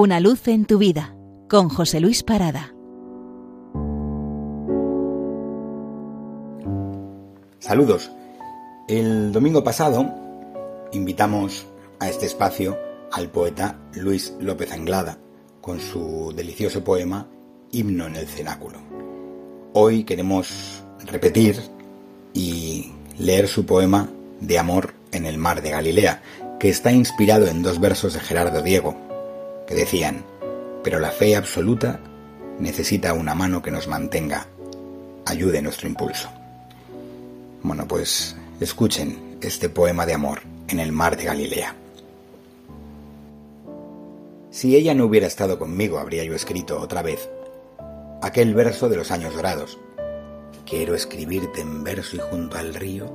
Una luz en tu vida con José Luis Parada. Saludos. El domingo pasado invitamos a este espacio al poeta Luis López Anglada con su delicioso poema Himno en el Cenáculo. Hoy queremos repetir y leer su poema de amor en el mar de Galilea, que está inspirado en dos versos de Gerardo Diego, que decían, pero la fe absoluta necesita una mano que nos mantenga, ayude nuestro impulso. Bueno, pues escuchen este poema de amor en el mar de Galilea. Si ella no hubiera estado conmigo, habría yo escrito otra vez aquel verso de los años dorados. Quiero escribirte en verso y junto al río,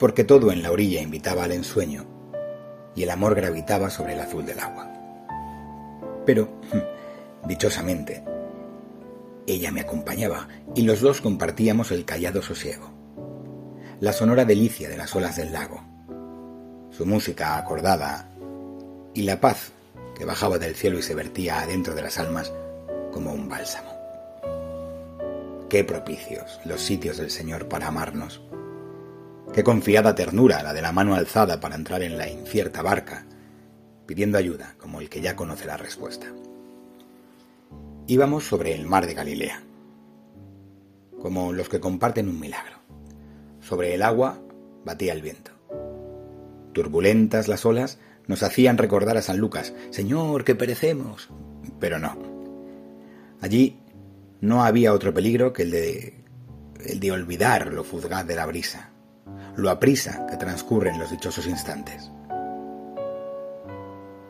porque todo en la orilla invitaba al ensueño y el amor gravitaba sobre el azul del agua. Pero, dichosamente, ella me acompañaba y los dos compartíamos el callado sosiego, la sonora delicia de las olas del lago, su música acordada y la paz que bajaba del cielo y se vertía adentro de las almas como un bálsamo. Qué propicios los sitios del Señor para amarnos. Qué confiada ternura la de la mano alzada para entrar en la incierta barca, pidiendo ayuda como el que ya conoce la respuesta. Íbamos sobre el mar de Galilea, como los que comparten un milagro. Sobre el agua batía el viento. Turbulentas las olas nos hacían recordar a San Lucas, Señor, que perecemos. Pero no. Allí no había otro peligro que el de, el de olvidar lo fugaz de la brisa, lo aprisa que transcurren los dichosos instantes.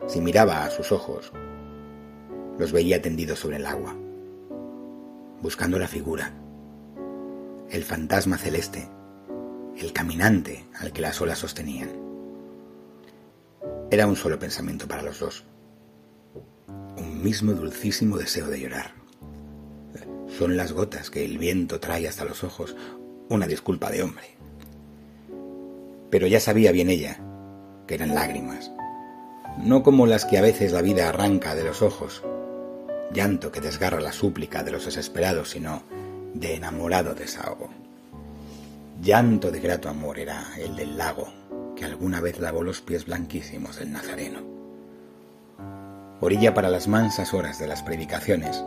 Si miraba a sus ojos, los veía tendidos sobre el agua, buscando la figura, el fantasma celeste, el caminante al que las olas sostenían. Era un solo pensamiento para los dos. Un mismo dulcísimo deseo de llorar. Son las gotas que el viento trae hasta los ojos, una disculpa de hombre. Pero ya sabía bien ella que eran lágrimas, no como las que a veces la vida arranca de los ojos, llanto que desgarra la súplica de los desesperados, sino de enamorado desahogo. Llanto de grato amor era el del lago, que alguna vez lavó los pies blanquísimos del Nazareno. Orilla para las mansas horas de las predicaciones,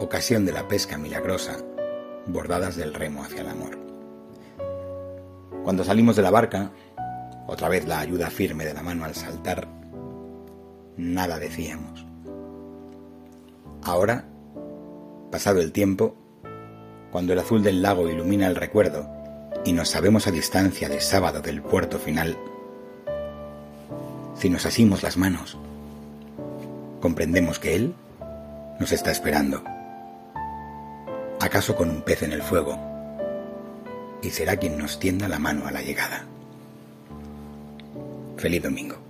ocasión de la pesca milagrosa, bordadas del remo hacia el amor. Cuando salimos de la barca, otra vez la ayuda firme de la mano al saltar, nada decíamos. Ahora, pasado el tiempo, cuando el azul del lago ilumina el recuerdo y nos sabemos a distancia de sábado del puerto final, si nos asimos las manos, comprendemos que Él nos está esperando, acaso con un pez en el fuego, y será quien nos tienda la mano a la llegada. Feliz domingo.